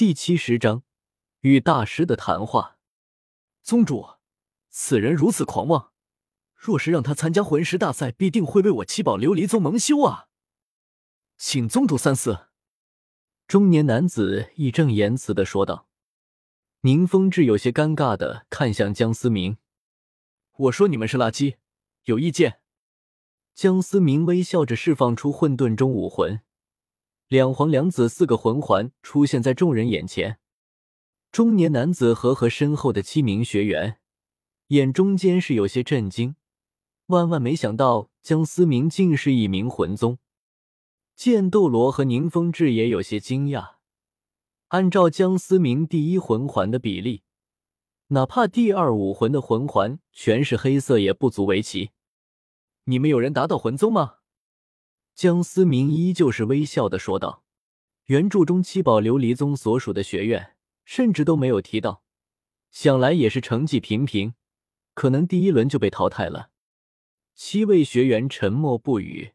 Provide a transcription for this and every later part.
第七十章与大师的谈话。宗主，此人如此狂妄，若是让他参加魂师大赛，必定会为我七宝琉璃宗蒙羞啊！请宗主三思。中年男子义正言辞的说道。宁风致有些尴尬的看向江思明：“我说你们是垃圾，有意见？”江思明微笑着释放出混沌中武魂。两黄两紫四个魂环出现在众人眼前，中年男子和和身后的七名学员眼中间是有些震惊，万万没想到江思明竟是一名魂宗。剑斗罗和宁风致也有些惊讶，按照江思明第一魂环的比例，哪怕第二武魂的魂环全是黑色也不足为奇。你们有人达到魂宗吗？江思明依旧是微笑的说道：“原著中七宝琉璃宗所属的学院，甚至都没有提到，想来也是成绩平平，可能第一轮就被淘汰了。”七位学员沉默不语，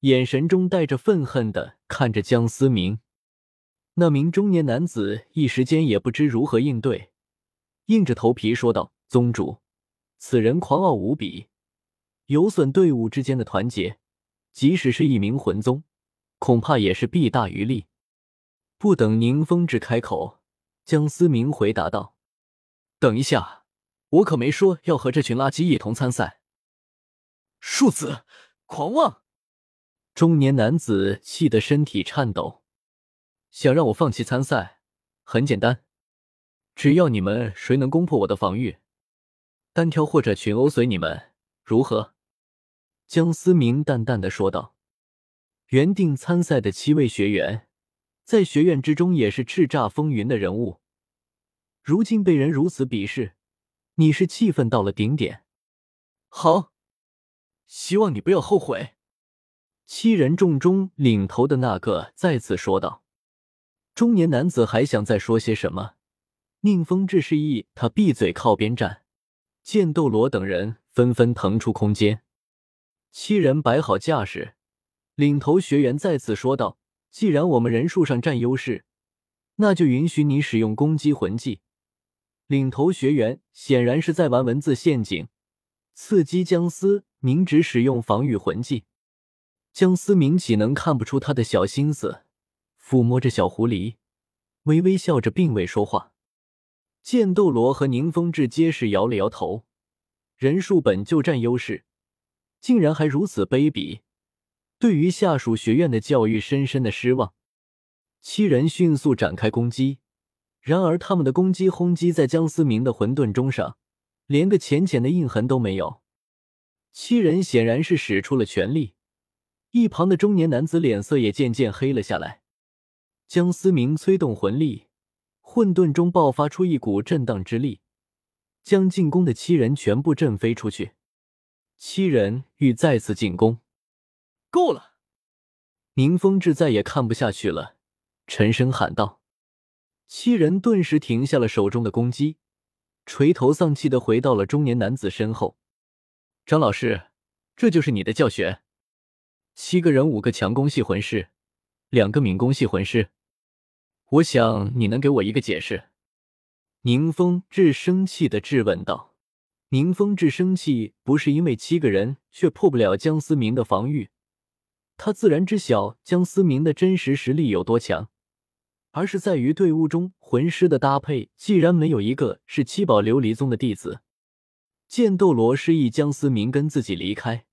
眼神中带着愤恨的看着江思明。那名中年男子一时间也不知如何应对，硬着头皮说道：“宗主，此人狂傲无比，有损队伍之间的团结。”即使是一名魂宗，恐怕也是弊大于利。不等宁风致开口，江思明回答道：“等一下，我可没说要和这群垃圾一同参赛。”庶子，狂妄！中年男子气得身体颤抖。想让我放弃参赛，很简单，只要你们谁能攻破我的防御，单挑或者群殴随你们，如何？江思明淡淡的说道：“原定参赛的七位学员，在学院之中也是叱咤风云的人物，如今被人如此鄙视，你是气愤到了顶点。好，希望你不要后悔。”七人众中领头的那个再次说道。中年男子还想再说些什么，宁风致示意他闭嘴，靠边站。剑斗罗等人纷纷腾出空间。七人摆好架势，领头学员再次说道：“既然我们人数上占优势，那就允许你使用攻击魂技。”领头学员显然是在玩文字陷阱，刺激江思明只使用防御魂技。江思明岂能看不出他的小心思？抚摸着小狐狸，微微笑着，并未说话。剑斗罗和宁风致皆是摇了摇头，人数本就占优势。竟然还如此卑鄙，对于下属学院的教育深深的失望。七人迅速展开攻击，然而他们的攻击轰击在江思明的混沌钟上，连个浅浅的印痕都没有。七人显然是使出了全力，一旁的中年男子脸色也渐渐黑了下来。江思明催动魂力，混沌中爆发出一股震荡之力，将进攻的七人全部震飞出去。七人欲再次进攻，够了！宁风致再也看不下去了，沉声喊道。七人顿时停下了手中的攻击，垂头丧气的回到了中年男子身后。张老师，这就是你的教学？七个人，五个强攻系魂师，两个敏攻系魂师，我想你能给我一个解释。宁风致生气的质问道。宁风致生气，不是因为七个人却破不了江思明的防御，他自然知晓江思明的真实实力有多强，而是在于队伍中魂师的搭配，既然没有一个是七宝琉璃宗的弟子。剑斗罗示意江思明跟自己离开，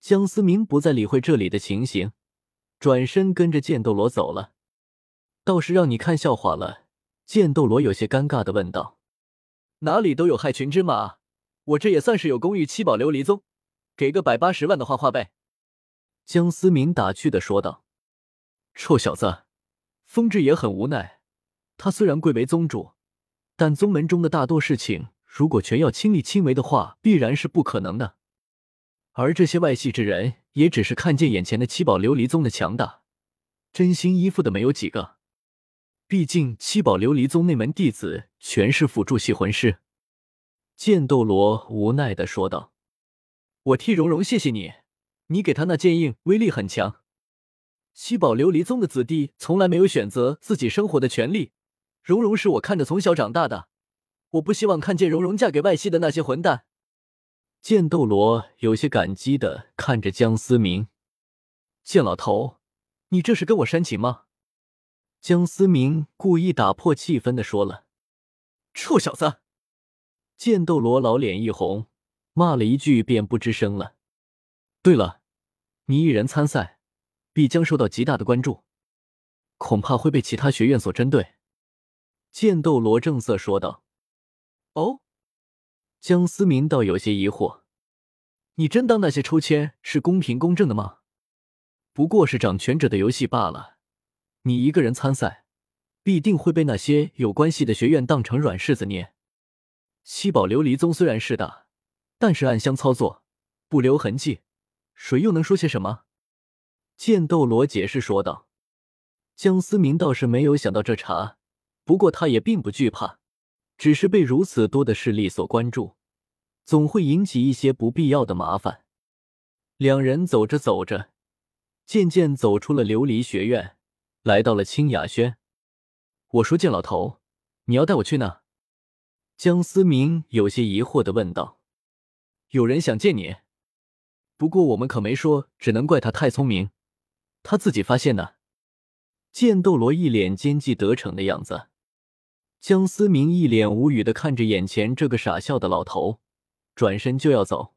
江思明不再理会这里的情形，转身跟着剑斗罗走了。倒是让你看笑话了，剑斗罗有些尴尬的问道：“哪里都有害群之马。”我这也算是有功于七宝琉璃宗，给个百八十万的画画呗。”江思明打趣的说道。“臭小子，风致也很无奈。他虽然贵为宗主，但宗门中的大多事情，如果全要亲力亲为的话，必然是不可能的。而这些外系之人，也只是看见眼前的七宝琉璃宗的强大，真心依附的没有几个。毕竟七宝琉璃宗那门弟子全是辅助系魂师。”剑斗罗无奈的说道：“我替蓉蓉谢谢你，你给他那剑印威力很强。”七宝琉璃宗的子弟从来没有选择自己生活的权利。蓉蓉是我看着从小长大的，我不希望看见蓉蓉嫁给外系的那些混蛋。剑斗罗有些感激的看着江思明，剑老头，你这是跟我煽情吗？江思明故意打破气氛的说了：“臭小子！”剑斗罗老脸一红，骂了一句便不吱声了。对了，你一人参赛，必将受到极大的关注，恐怕会被其他学院所针对。剑斗罗正色说道：“哦。”江思明倒有些疑惑：“你真当那些抽签是公平公正的吗？不过是掌权者的游戏罢了。你一个人参赛，必定会被那些有关系的学院当成软柿子捏。七宝琉璃宗虽然势大，但是暗箱操作，不留痕迹，谁又能说些什么？”剑斗罗解释说道。江思明倒是没有想到这茬。不过他也并不惧怕，只是被如此多的势力所关注，总会引起一些不必要的麻烦。两人走着走着，渐渐走出了琉璃学院，来到了清雅轩。我说：“剑老头，你要带我去哪？”江思明有些疑惑的问道。“有人想见你，不过我们可没说，只能怪他太聪明，他自己发现的。”剑斗罗一脸奸计得逞的样子。江思明一脸无语的看着眼前这个傻笑的老头，转身就要走。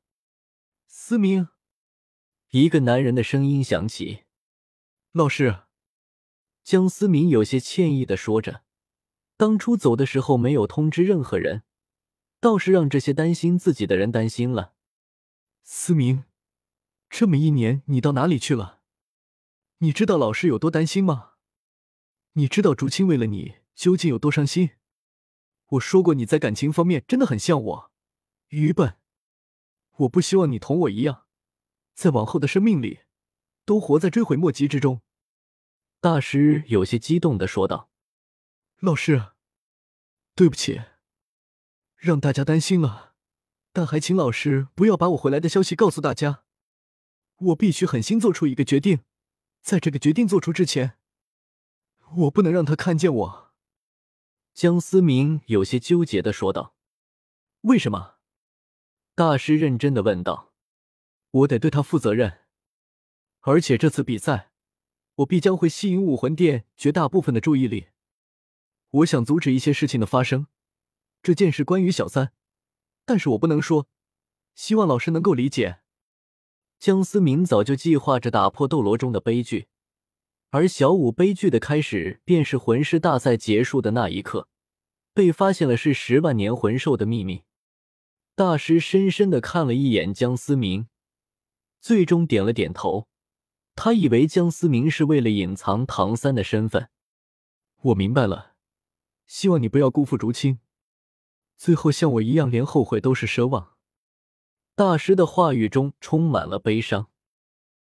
思明，一个男人的声音响起：“老师。”江思明有些歉意的说着：“当初走的时候没有通知任何人，倒是让这些担心自己的人担心了。”思明，这么一年你到哪里去了？你知道老师有多担心吗？你知道竹青为了你？究竟有多伤心？我说过，你在感情方面真的很像我，愚笨。我不希望你同我一样，在往后的生命里都活在追悔莫及之中。大师有些激动的说道：“老师，对不起，让大家担心了。但还请老师不要把我回来的消息告诉大家。我必须狠心做出一个决定，在这个决定做出之前，我不能让他看见我。”江思明有些纠结的说道：“为什么？”大师认真的问道。“我得对他负责任，而且这次比赛，我必将会吸引武魂殿绝大部分的注意力。我想阻止一些事情的发生。这件事关于小三，但是我不能说，希望老师能够理解。”江思明早就计划着打破斗罗中的悲剧。而小舞悲剧的开始，便是魂师大赛结束的那一刻，被发现了是十万年魂兽的秘密。大师深深的看了一眼江思明，最终点了点头。他以为江思明是为了隐藏唐三的身份。我明白了，希望你不要辜负竹青，最后像我一样连后悔都是奢望。大师的话语中充满了悲伤。